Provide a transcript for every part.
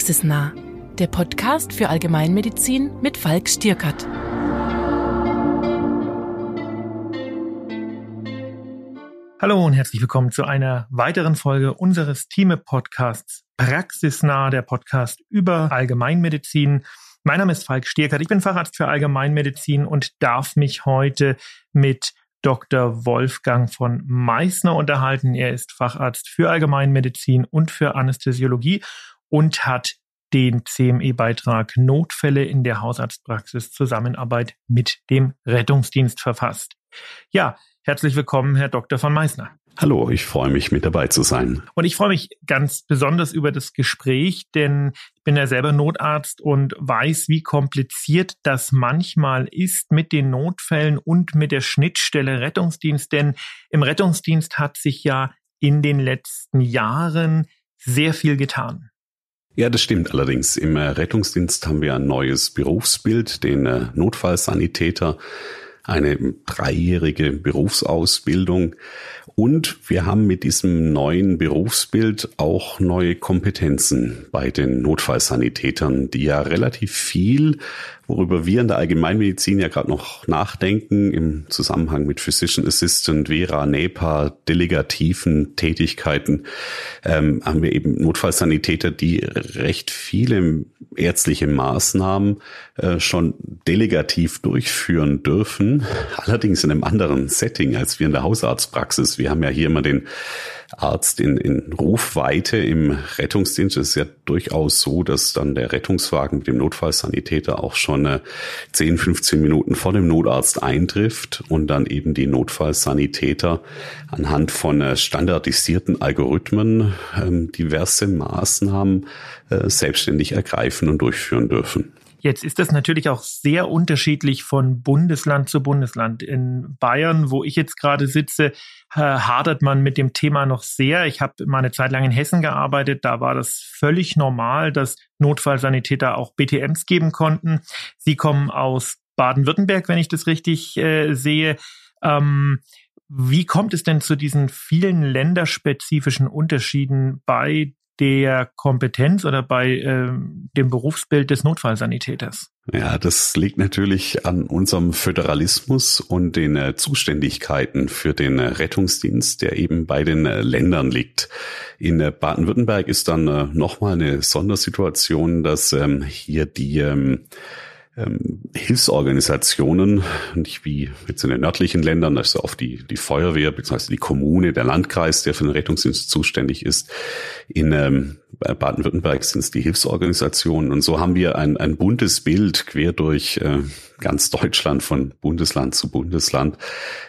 Praxisnah, der Podcast für Allgemeinmedizin mit Falk Stierkert. Hallo und herzlich willkommen zu einer weiteren Folge unseres Team-Podcasts Praxisnah, der Podcast über Allgemeinmedizin. Mein Name ist Falk Stierkert, ich bin Facharzt für Allgemeinmedizin und darf mich heute mit Dr. Wolfgang von Meissner unterhalten. Er ist Facharzt für Allgemeinmedizin und für Anästhesiologie und hat den CME-Beitrag Notfälle in der Hausarztpraxis Zusammenarbeit mit dem Rettungsdienst verfasst. Ja, herzlich willkommen, Herr Dr. von Meissner. Hallo, ich freue mich, mit dabei zu sein. Und ich freue mich ganz besonders über das Gespräch, denn ich bin ja selber Notarzt und weiß, wie kompliziert das manchmal ist mit den Notfällen und mit der Schnittstelle Rettungsdienst. Denn im Rettungsdienst hat sich ja in den letzten Jahren sehr viel getan. Ja, das stimmt allerdings. Im Rettungsdienst haben wir ein neues Berufsbild, den äh, Notfallsanitäter eine dreijährige Berufsausbildung. Und wir haben mit diesem neuen Berufsbild auch neue Kompetenzen bei den Notfallsanitätern, die ja relativ viel worüber wir in der Allgemeinmedizin ja gerade noch nachdenken im Zusammenhang mit Physician Assistant, Vera, NEPA, delegativen Tätigkeiten, ähm, haben wir eben Notfallsanitäter, die recht viele ärztliche Maßnahmen äh, schon delegativ durchführen dürfen, allerdings in einem anderen Setting als wir in der Hausarztpraxis. Wir haben ja hier immer den Arzt in, in Rufweite im Rettungsdienst. Ist ja durchaus so, dass dann der Rettungswagen mit dem Notfallsanitäter auch schon äh, 10, 15 Minuten vor dem Notarzt eintrifft und dann eben die Notfallsanitäter anhand von äh, standardisierten Algorithmen ähm, diverse Maßnahmen äh, selbstständig ergreifen und durchführen dürfen. Jetzt ist das natürlich auch sehr unterschiedlich von Bundesland zu Bundesland. In Bayern, wo ich jetzt gerade sitze, hadert man mit dem Thema noch sehr. Ich habe mal eine Zeit lang in Hessen gearbeitet. Da war das völlig normal, dass Notfallsanitäter auch BTMs geben konnten. Sie kommen aus Baden-Württemberg, wenn ich das richtig äh, sehe. Ähm, wie kommt es denn zu diesen vielen länderspezifischen Unterschieden bei der Kompetenz oder bei äh, dem Berufsbild des Notfallsanitäters? Ja, das liegt natürlich an unserem Föderalismus und den äh, Zuständigkeiten für den äh, Rettungsdienst, der eben bei den äh, Ländern liegt. In äh, Baden-Württemberg ist dann äh, nochmal eine Sondersituation, dass ähm, hier die ähm, ähm, Hilfsorganisationen, nicht wie jetzt in den nördlichen Ländern, also auf die, die Feuerwehr bzw. die Kommune, der Landkreis, der für den Rettungsdienst zuständig ist. In ähm, Baden-Württemberg sind es die Hilfsorganisationen. Und so haben wir ein, ein buntes Bild quer durch äh, ganz Deutschland von Bundesland zu Bundesland,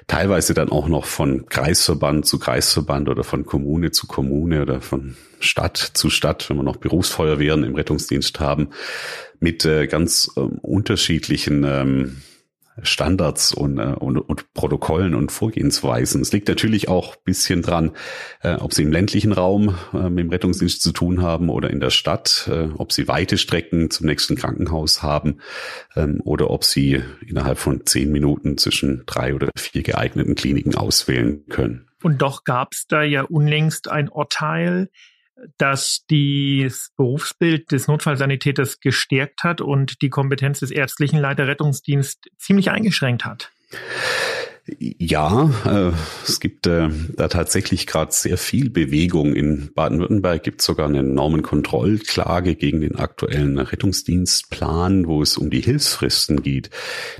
teilweise dann auch noch von Kreisverband zu Kreisverband oder von Kommune zu Kommune oder von Stadt zu Stadt, wenn wir noch Berufsfeuerwehren im Rettungsdienst haben, mit äh, ganz ähm, unterschiedlichen ähm, Standards und, äh, und, und Protokollen und Vorgehensweisen. Es liegt natürlich auch bisschen dran, äh, ob Sie im ländlichen Raum äh, mit dem Rettungsdienst zu tun haben oder in der Stadt, äh, ob Sie weite Strecken zum nächsten Krankenhaus haben ähm, oder ob Sie innerhalb von zehn Minuten zwischen drei oder vier geeigneten Kliniken auswählen können. Und doch gab es da ja unlängst ein Urteil, das das Berufsbild des Notfallsanitäters gestärkt hat und die Kompetenz des ärztlichen Leiter ziemlich eingeschränkt hat. Ja, äh, es gibt äh, da tatsächlich gerade sehr viel Bewegung. In Baden-Württemberg gibt es sogar eine Normenkontrollklage gegen den aktuellen Rettungsdienstplan, wo es um die Hilfsfristen geht.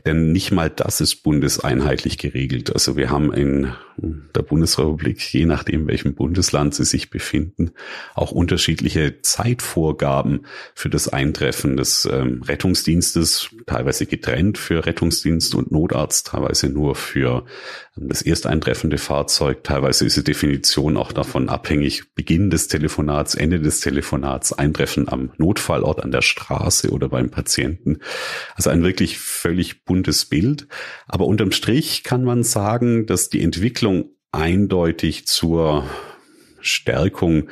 Denn nicht mal das ist bundeseinheitlich geregelt. Also wir haben in der Bundesrepublik, je nachdem, welchem Bundesland sie sich befinden, auch unterschiedliche Zeitvorgaben für das Eintreffen des ähm, Rettungsdienstes, teilweise getrennt für Rettungsdienst und Notarzt, teilweise nur für ähm, das ersteintreffende Fahrzeug. Teilweise ist die Definition auch davon abhängig, Beginn des Telefonats, Ende des Telefonats, Eintreffen am Notfallort an der Straße oder beim Patienten. Also ein wirklich völlig buntes Bild. Aber unterm Strich kann man sagen, dass die Entwicklung Entwicklung eindeutig zur Stärkung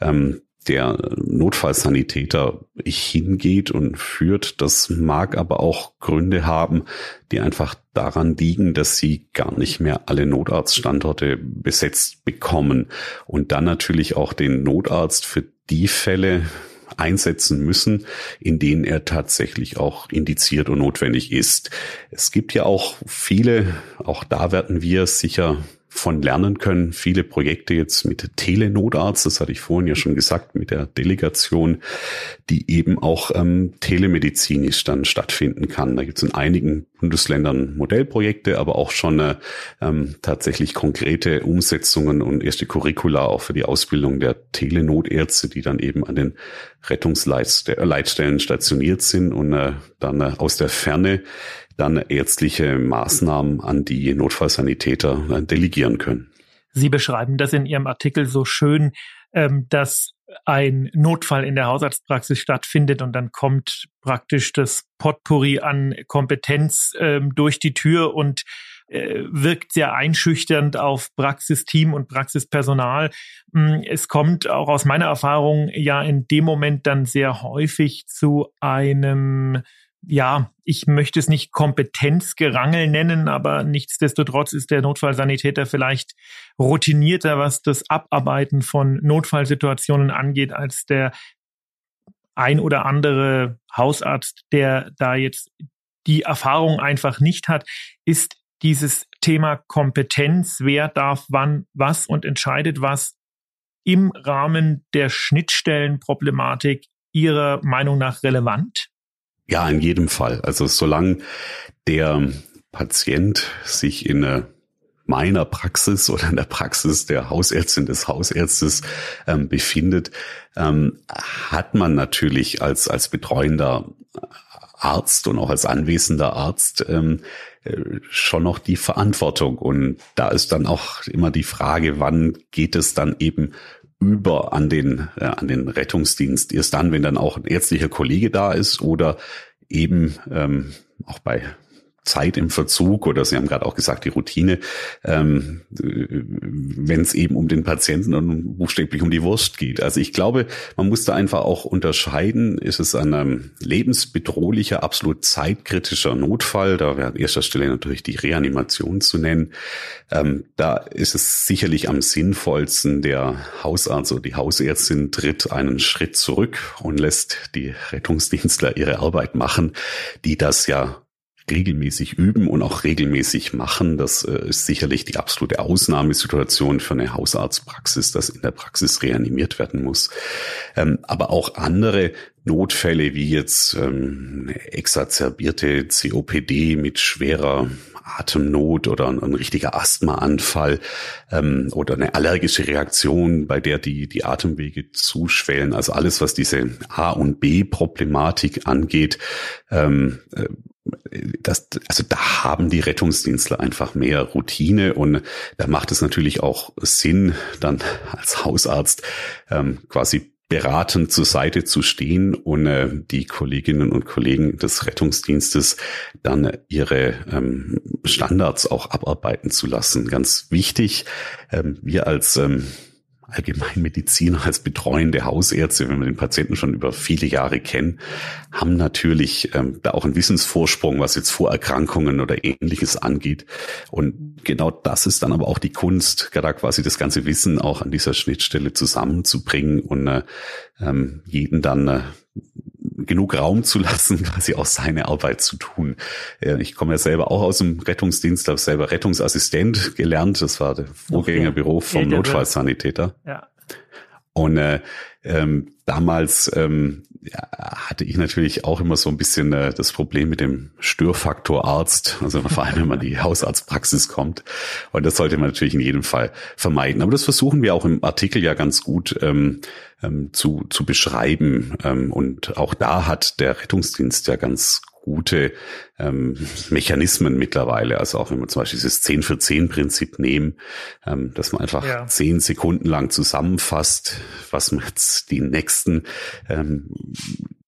ähm, der Notfallsanitäter hingeht und führt. Das mag aber auch Gründe haben, die einfach daran liegen, dass sie gar nicht mehr alle Notarztstandorte besetzt bekommen und dann natürlich auch den Notarzt für die Fälle einsetzen müssen, in denen er tatsächlich auch indiziert und notwendig ist. Es gibt ja auch viele, auch da werden wir sicher von lernen können. Viele Projekte jetzt mit Telenotarzt, das hatte ich vorhin ja schon gesagt, mit der Delegation, die eben auch ähm, telemedizinisch dann stattfinden kann. Da gibt es in einigen Bundesländern Modellprojekte, aber auch schon äh, ähm, tatsächlich konkrete Umsetzungen und erste Curricula auch für die Ausbildung der Telenotärzte, die dann eben an den Rettungsleitstellen stationiert sind und äh, dann äh, aus der Ferne dann ärztliche Maßnahmen an die Notfallsanitäter äh, delegieren können. Sie beschreiben das in Ihrem Artikel so schön, ähm, dass ein Notfall in der Hausarztpraxis stattfindet und dann kommt praktisch das Potpourri an Kompetenz ähm, durch die Tür und äh, wirkt sehr einschüchternd auf Praxisteam und Praxispersonal. Mm, es kommt auch aus meiner Erfahrung ja in dem Moment dann sehr häufig zu einem ja, ich möchte es nicht Kompetenzgerangel nennen, aber nichtsdestotrotz ist der Notfallsanitäter vielleicht routinierter, was das Abarbeiten von Notfallsituationen angeht, als der ein oder andere Hausarzt, der da jetzt die Erfahrung einfach nicht hat, ist dieses Thema Kompetenz, wer darf wann was und entscheidet was im Rahmen der Schnittstellenproblematik Ihrer Meinung nach relevant? Ja, in jedem Fall. Also solange der Patient sich in meiner Praxis oder in der Praxis der Hausärztin des Hausärztes ähm, befindet, ähm, hat man natürlich als, als betreuender Arzt und auch als anwesender Arzt ähm, äh, schon noch die Verantwortung. Und da ist dann auch immer die Frage, wann geht es dann eben über an den, äh, an den Rettungsdienst. Erst dann, wenn dann auch ein ärztlicher Kollege da ist oder eben ähm, auch bei Zeit im Verzug oder Sie haben gerade auch gesagt, die Routine, ähm, wenn es eben um den Patienten und buchstäblich um die Wurst geht. Also ich glaube, man muss da einfach auch unterscheiden, ist es ein ähm, lebensbedrohlicher, absolut zeitkritischer Notfall, da wäre an erster Stelle natürlich die Reanimation zu nennen. Ähm, da ist es sicherlich am sinnvollsten, der Hausarzt oder die Hausärztin tritt einen Schritt zurück und lässt die Rettungsdienstler ihre Arbeit machen, die das ja regelmäßig üben und auch regelmäßig machen. Das äh, ist sicherlich die absolute Ausnahmesituation für eine Hausarztpraxis, dass in der Praxis reanimiert werden muss. Ähm, aber auch andere Notfälle wie jetzt ähm, exacerbierte COPD mit schwerer Atemnot oder ein, richtiger Asthmaanfall ähm, oder eine allergische Reaktion, bei der die, die Atemwege zuschwellen. Also alles, was diese A- und B-Problematik angeht, äh, das, also da haben die Rettungsdienstler einfach mehr Routine und da macht es natürlich auch Sinn, dann als Hausarzt ähm, quasi beratend zur Seite zu stehen und äh, die Kolleginnen und Kollegen des Rettungsdienstes dann ihre ähm, Standards auch abarbeiten zu lassen. Ganz wichtig, ähm, wir als ähm, Allgemeinmediziner, als betreuende Hausärzte, wenn wir den Patienten schon über viele Jahre kennen, haben natürlich ähm, da auch einen Wissensvorsprung, was jetzt Vorerkrankungen oder ähnliches angeht. Und genau das ist dann aber auch die Kunst, da quasi das ganze Wissen auch an dieser Schnittstelle zusammenzubringen und äh, ähm, jeden dann äh, genug Raum zu lassen, quasi auch seine Arbeit zu tun. Ich komme ja selber auch aus dem Rettungsdienst, habe selber Rettungsassistent gelernt. Das war der Vorgängerbüro vom Notfallsanitäter. Ja. Und äh, ähm, damals ähm, ja, hatte ich natürlich auch immer so ein bisschen äh, das Problem mit dem Störfaktor Arzt, also vor allem wenn man die Hausarztpraxis kommt. Und das sollte man natürlich in jedem Fall vermeiden. Aber das versuchen wir auch im Artikel ja ganz gut ähm, ähm, zu, zu beschreiben. Ähm, und auch da hat der Rettungsdienst ja ganz gute ähm, Mechanismen mittlerweile. Also auch wenn wir zum Beispiel dieses 10 für 10 Prinzip nehmen, ähm, dass man einfach ja. zehn Sekunden lang zusammenfasst, was man jetzt die nächsten ähm,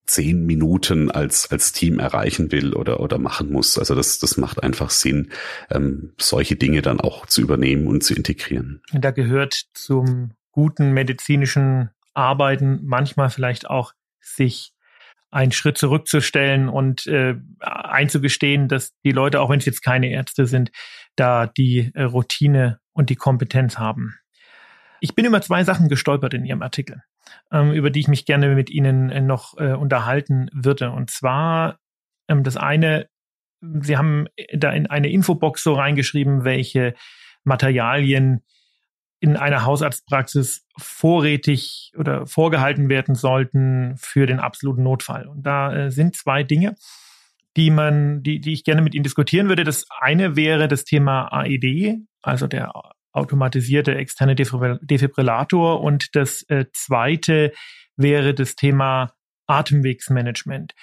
zehn Minuten als, als Team erreichen will oder, oder machen muss. Also das, das macht einfach Sinn, ähm, solche Dinge dann auch zu übernehmen und zu integrieren. Da gehört zum guten medizinischen Arbeiten manchmal vielleicht auch sich einen Schritt zurückzustellen und äh, einzugestehen, dass die Leute, auch wenn es jetzt keine Ärzte sind, da die äh, Routine und die Kompetenz haben. Ich bin über zwei Sachen gestolpert in Ihrem Artikel. ähm, über die ich mich gerne mit Ihnen äh, noch äh, unterhalten würde. Und zwar ähm, das eine, Sie haben da in eine Infobox so reingeschrieben, welche Materialien in einer Hausarztpraxis vorrätig oder vorgehalten werden sollten für den absoluten Notfall. Und da äh, sind zwei Dinge, die man, die, die ich gerne mit Ihnen diskutieren würde. Das eine wäre das Thema AED, also der automatisierte externe Defibrillator. Und das äh, zweite wäre das Thema Atemwegsmanagement.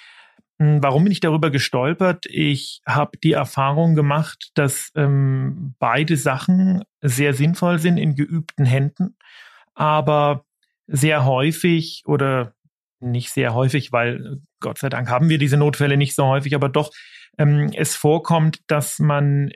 Hm, warum bin ich darüber gestolpert? Ich habe die Erfahrung gemacht, dass ähm, beide Sachen sehr sinnvoll sind in geübten Händen, aber sehr häufig oder nicht sehr häufig, weil Gott sei Dank haben wir diese Notfälle nicht so häufig, aber doch ähm, es vorkommt, dass man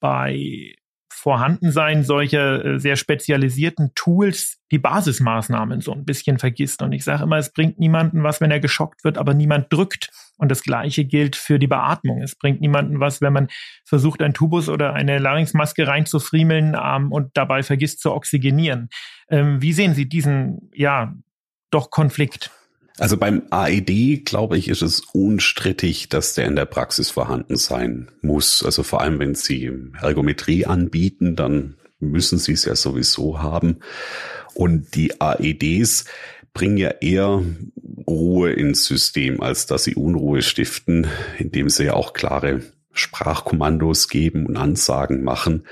bei Vorhandensein solcher äh, sehr spezialisierten Tools die Basismaßnahmen so ein bisschen vergisst. Und ich sage immer, es bringt niemanden was, wenn er geschockt wird, aber niemand drückt. Und das Gleiche gilt für die Beatmung. Es bringt niemanden was, wenn man versucht, ein Tubus oder eine Larynxmaske reinzufriemeln ähm, und dabei vergisst zu oxygenieren. Ähm, wie sehen Sie diesen, ja, doch Konflikt? Also beim AED, glaube ich, ist es unstrittig, dass der in der Praxis vorhanden sein muss. Also vor allem, wenn Sie Ergometrie anbieten, dann müssen Sie es ja sowieso haben. Und die AEDs bringen ja eher Ruhe ins System, als dass sie Unruhe stiften, indem sie ja auch klare Sprachkommandos geben und Ansagen machen,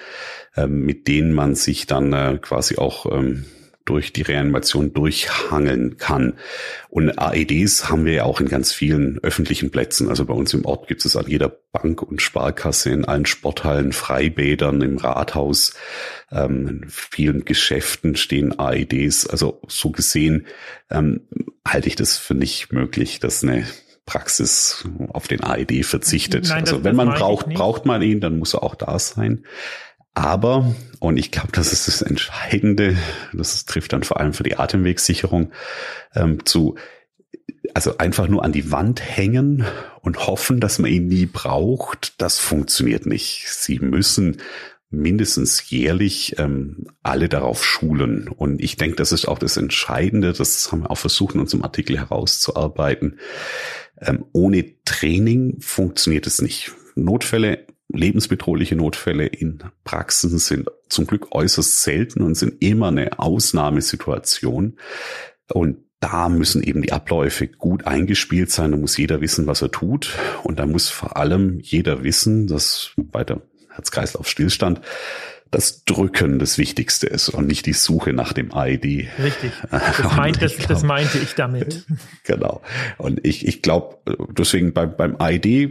ähm, mit denen man sich dann äh, quasi auch ähm, durch die Reanimation durchhangeln kann. Und AEDs haben wir ja auch in ganz vielen öffentlichen Plätzen. Also bei uns im Ort gibt es an jeder Bank und Sparkasse, in allen Sporthallen, Freibädern, im Rathaus, ähm, in vielen Geschäften stehen AEDs. Also so gesehen ähm, halte ich das für nicht möglich, dass eine Praxis auf den AED verzichtet. Nein, also wenn man braucht, braucht man ihn, dann muss er auch da sein. Aber, und ich glaube, das ist das Entscheidende, das trifft dann vor allem für die Atemwegssicherung, ähm, zu, also einfach nur an die Wand hängen und hoffen, dass man ihn nie braucht, das funktioniert nicht. Sie müssen mindestens jährlich ähm, alle darauf schulen. Und ich denke, das ist auch das Entscheidende. Das haben wir auch versucht, in unserem Artikel herauszuarbeiten. Ähm, ohne Training funktioniert es nicht. Notfälle lebensbedrohliche Notfälle in Praxen sind zum Glück äußerst selten und sind immer eine Ausnahmesituation. Und da müssen eben die Abläufe gut eingespielt sein. Da muss jeder wissen, was er tut. Und da muss vor allem jeder wissen, dass bei der Herz-Kreislauf-Stillstand das Drücken das Wichtigste ist und nicht die Suche nach dem ID. Richtig. Das, meint, das, glaub, das meinte ich damit. Genau. Und ich, ich glaube, deswegen beim, beim ID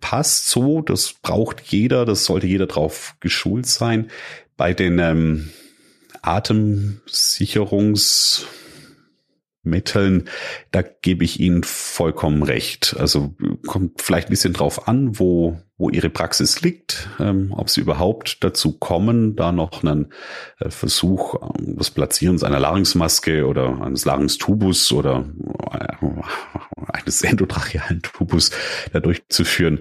passt so, das braucht jeder, das sollte jeder drauf geschult sein. Bei den ähm, Atemsicherungs Mitteln, da gebe ich Ihnen vollkommen recht. Also kommt vielleicht ein bisschen drauf an, wo, wo Ihre Praxis liegt, ähm, ob Sie überhaupt dazu kommen, da noch einen äh, Versuch ähm, des Platzierens einer Larynxmaske oder eines Larynxtubus oder äh, eines endotrachealen Tubus da durchzuführen.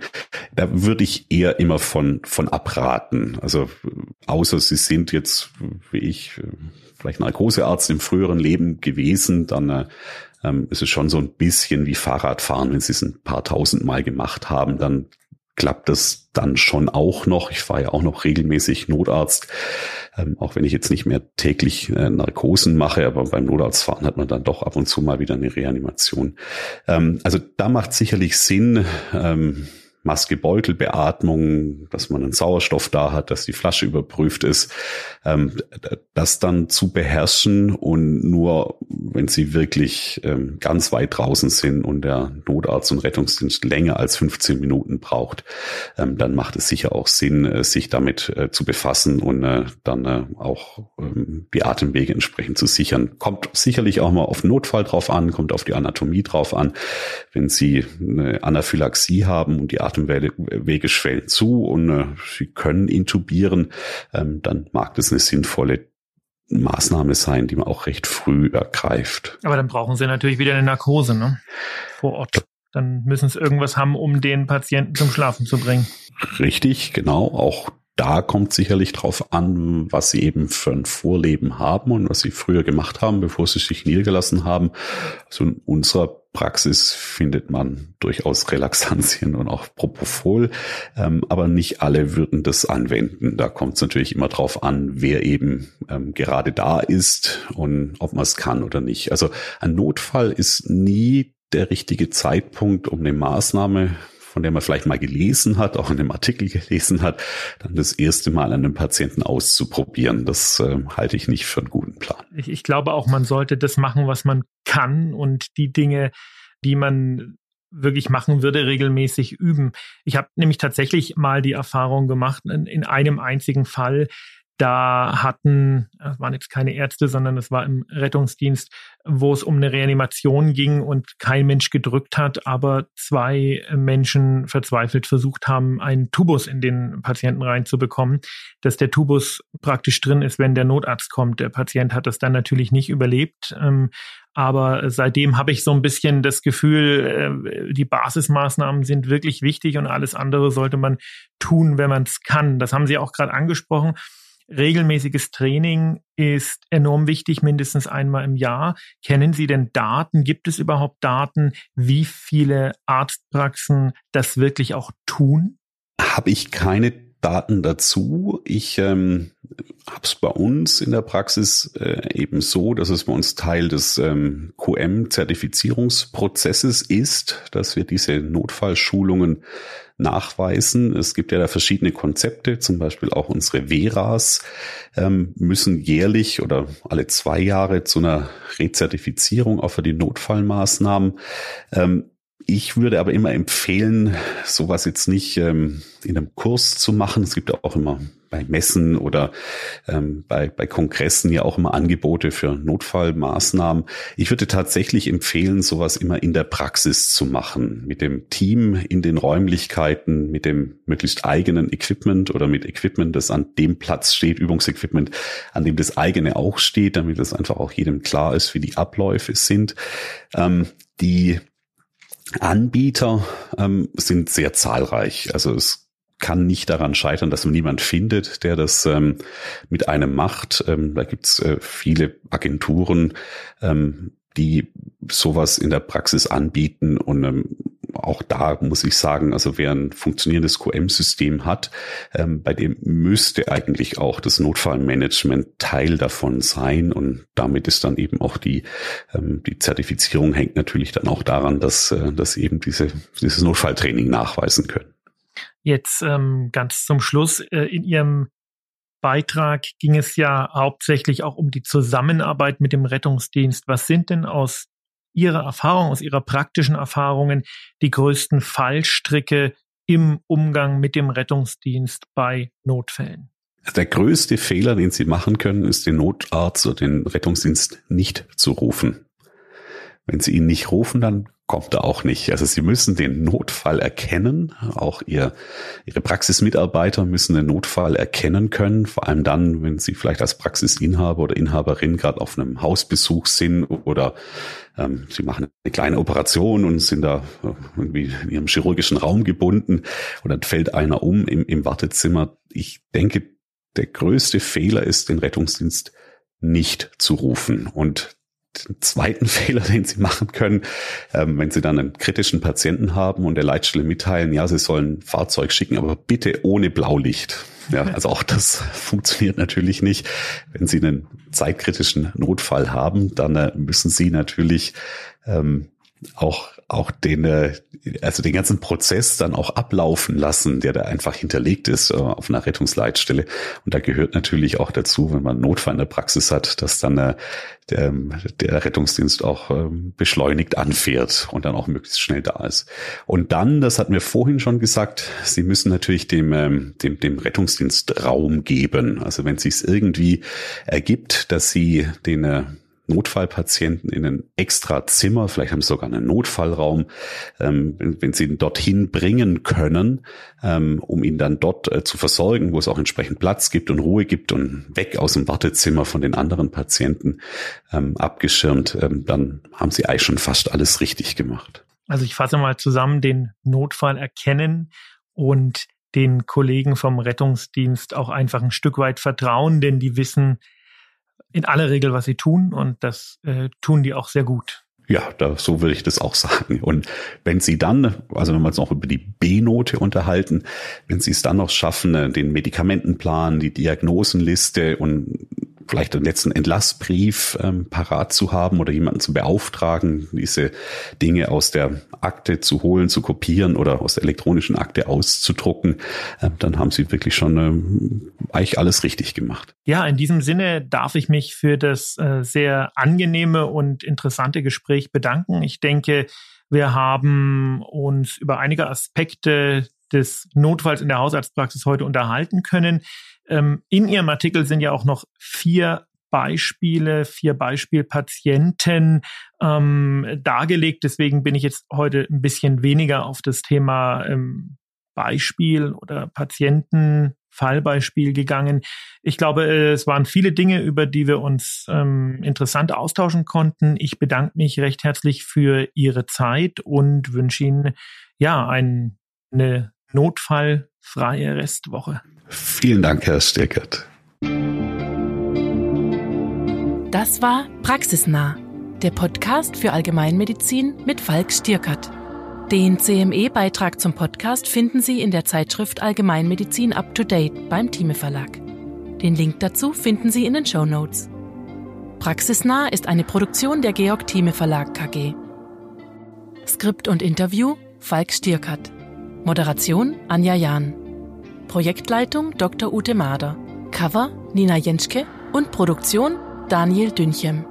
Da würde ich eher immer von, von abraten. Also außer Sie sind jetzt, wie ich, vielleicht Narkosearzt im früheren Leben gewesen, dann äh, ähm, ist es schon so ein bisschen wie Fahrradfahren. Wenn Sie es ein paar tausend Mal gemacht haben, dann klappt das dann schon auch noch. Ich fahre ja auch noch regelmäßig Notarzt, ähm, auch wenn ich jetzt nicht mehr täglich äh, Narkosen mache, aber beim Notarztfahren hat man dann doch ab und zu mal wieder eine Reanimation. Ähm, also da macht sicherlich Sinn, ähm, Maske, Beutel, Beatmung, dass man einen Sauerstoff da hat, dass die Flasche überprüft ist, ähm, das dann zu beherrschen und nur, wenn sie wirklich ähm, ganz weit draußen sind und der Notarzt und Rettungsdienst länger als 15 Minuten braucht, ähm, dann macht es sicher auch Sinn, äh, sich damit äh, zu befassen und äh, dann äh, auch ähm, die Atemwege entsprechend zu sichern. Kommt sicherlich auch mal auf Notfall drauf an, kommt auf die Anatomie drauf an. Wenn Sie eine Anaphylaxie haben und die Atemwege schwellen zu und äh, sie können intubieren, ähm, dann mag das eine sinnvolle Maßnahme sein, die man auch recht früh ergreift. Aber dann brauchen sie natürlich wieder eine Narkose, ne? Vor Ort. Dann müssen sie irgendwas haben, um den Patienten zum Schlafen zu bringen. Richtig, genau. Auch da kommt sicherlich drauf an, was sie eben für ein Vorleben haben und was sie früher gemacht haben, bevor sie sich niedergelassen haben. Also in unserer Praxis findet man durchaus Relaxantien und auch Propofol, ähm, aber nicht alle würden das anwenden. Da kommt es natürlich immer drauf an, wer eben ähm, gerade da ist und ob man es kann oder nicht. Also ein Notfall ist nie der richtige Zeitpunkt, um eine Maßnahme von der man vielleicht mal gelesen hat, auch in einem Artikel gelesen hat, dann das erste Mal an einem Patienten auszuprobieren. Das äh, halte ich nicht für einen guten Plan. Ich, ich glaube auch, man sollte das machen, was man kann und die Dinge, die man wirklich machen würde, regelmäßig üben. Ich habe nämlich tatsächlich mal die Erfahrung gemacht, in, in einem einzigen Fall, da hatten, es waren jetzt keine Ärzte, sondern es war im Rettungsdienst, wo es um eine Reanimation ging und kein Mensch gedrückt hat, aber zwei Menschen verzweifelt versucht haben, einen Tubus in den Patienten reinzubekommen, dass der Tubus praktisch drin ist, wenn der Notarzt kommt. Der Patient hat das dann natürlich nicht überlebt. Ähm, aber seitdem habe ich so ein bisschen das Gefühl, äh, die Basismaßnahmen sind wirklich wichtig und alles andere sollte man tun, wenn man es kann. Das haben Sie auch gerade angesprochen regelmäßiges Training ist enorm wichtig, mindestens einmal im Jahr. Kennen Sie denn Daten? Gibt es überhaupt Daten, wie viele Arztpraxen das wirklich auch tun? Habe ich keine Daten dazu. Ich ähm, habe es bei uns in der Praxis äh, eben so, dass es bei uns Teil des ähm, QM-Zertifizierungsprozesses ist, dass wir diese Notfallschulungen nachweisen. Es gibt ja da verschiedene Konzepte, zum Beispiel auch unsere Veras ähm, müssen jährlich oder alle zwei Jahre zu einer Rezertifizierung auch für die Notfallmaßnahmen. Ähm, ich würde aber immer empfehlen, sowas jetzt nicht ähm, in einem Kurs zu machen. Es gibt auch immer bei Messen oder ähm, bei, bei Kongressen ja auch immer Angebote für Notfallmaßnahmen. Ich würde tatsächlich empfehlen, sowas immer in der Praxis zu machen, mit dem Team in den Räumlichkeiten, mit dem möglichst eigenen Equipment oder mit Equipment, das an dem Platz steht, Übungsequipment, an dem das eigene auch steht, damit es einfach auch jedem klar ist, wie die Abläufe sind. Ähm, die Anbieter ähm, sind sehr zahlreich. Also es kann nicht daran scheitern, dass man niemand findet, der das ähm, mit einem macht. Ähm, da gibt's äh, viele Agenturen, ähm, die sowas in der Praxis anbieten und ähm, auch da muss ich sagen, also wer ein funktionierendes QM-System hat, ähm, bei dem müsste eigentlich auch das Notfallmanagement Teil davon sein und damit ist dann eben auch die ähm, die Zertifizierung hängt natürlich dann auch daran, dass äh, dass eben diese dieses Notfalltraining nachweisen können. Jetzt ähm, ganz zum Schluss äh, in Ihrem Beitrag ging es ja hauptsächlich auch um die Zusammenarbeit mit dem Rettungsdienst. Was sind denn aus Ihrer Erfahrung, aus Ihrer praktischen Erfahrungen die größten Fallstricke im Umgang mit dem Rettungsdienst bei Notfällen? Der größte Fehler, den Sie machen können, ist den Notarzt oder den Rettungsdienst nicht zu rufen. Wenn Sie ihn nicht rufen, dann kommt er auch nicht. Also Sie müssen den Notfall erkennen. Auch Ihr, Ihre Praxismitarbeiter müssen den Notfall erkennen können. Vor allem dann, wenn Sie vielleicht als Praxisinhaber oder Inhaberin gerade auf einem Hausbesuch sind oder ähm, Sie machen eine kleine Operation und sind da äh, irgendwie in Ihrem chirurgischen Raum gebunden und dann fällt einer um im, im Wartezimmer. Ich denke, der größte Fehler ist, den Rettungsdienst nicht zu rufen. Und den zweiten Fehler, den Sie machen können, ähm, wenn Sie dann einen kritischen Patienten haben und der Leitstelle mitteilen, ja, Sie sollen ein Fahrzeug schicken, aber bitte ohne Blaulicht. Ja, also auch das funktioniert natürlich nicht. Wenn Sie einen zeitkritischen Notfall haben, dann äh, müssen Sie natürlich ähm, auch auch den äh, also den ganzen Prozess dann auch ablaufen lassen, der da einfach hinterlegt ist äh, auf einer Rettungsleitstelle und da gehört natürlich auch dazu, wenn man Notfall in der Praxis hat, dass dann äh, der, der Rettungsdienst auch ähm, beschleunigt anfährt und dann auch möglichst schnell da ist. Und dann, das hatten wir vorhin schon gesagt, Sie müssen natürlich dem ähm, dem dem Rettungsdienst Raum geben. Also wenn es sich irgendwie ergibt, dass Sie den Notfallpatienten in ein extra Zimmer, vielleicht haben sie sogar einen Notfallraum, ähm, wenn, wenn, sie ihn dorthin bringen können, ähm, um ihn dann dort äh, zu versorgen, wo es auch entsprechend Platz gibt und Ruhe gibt und weg aus dem Wartezimmer von den anderen Patienten ähm, abgeschirmt, ähm, dann haben sie eigentlich schon fast alles richtig gemacht. Also ich fasse mal zusammen, den Notfall erkennen und den Kollegen vom Rettungsdienst auch einfach ein Stück weit vertrauen, denn die wissen in aller Regel, was sie tun und das äh, tun die auch sehr gut. Ja, da, so würde ich das auch sagen. Und wenn Sie dann, also wenn wir uns noch über die B-Note unterhalten, wenn Sie es dann noch schaffen, den Medikamentenplan, die Diagnosenliste und vielleicht den letzten Entlassbrief ähm, parat zu haben oder jemanden zu beauftragen, diese Dinge aus der Akte zu holen, zu kopieren oder aus der elektronischen Akte auszudrucken, äh, dann haben sie wirklich schon ähm, eigentlich alles richtig gemacht. Ja, in diesem Sinne darf ich mich für das äh, sehr angenehme und interessante Gespräch bedanken. Ich denke, wir haben uns über einige Aspekte des Notfalls in der Hausarztpraxis heute unterhalten können. Ähm, in Ihrem Artikel sind ja auch noch vier Beispiele, vier Beispielpatienten ähm, dargelegt. Deswegen bin ich jetzt heute ein bisschen weniger auf das Thema ähm, Beispiel oder Patienten. Fallbeispiel gegangen. Ich glaube, es waren viele Dinge, über die wir uns ähm, interessant austauschen konnten. Ich bedanke mich recht herzlich für Ihre Zeit und wünsche Ihnen ja ein, eine notfallfreie Restwoche. Vielen Dank, Herr Stirkert. Das war Praxisnah, der Podcast für Allgemeinmedizin mit Falk Stierkert. Den CME-Beitrag zum Podcast finden Sie in der Zeitschrift Allgemeinmedizin Up to Date beim Thieme Verlag. Den Link dazu finden Sie in den Show Notes. Praxisnah ist eine Produktion der Georg Thieme Verlag KG. Skript und Interview Falk Stierkert. Moderation Anja Jahn. Projektleitung Dr. Ute Mader. Cover Nina Jenschke und Produktion Daniel Dünchem.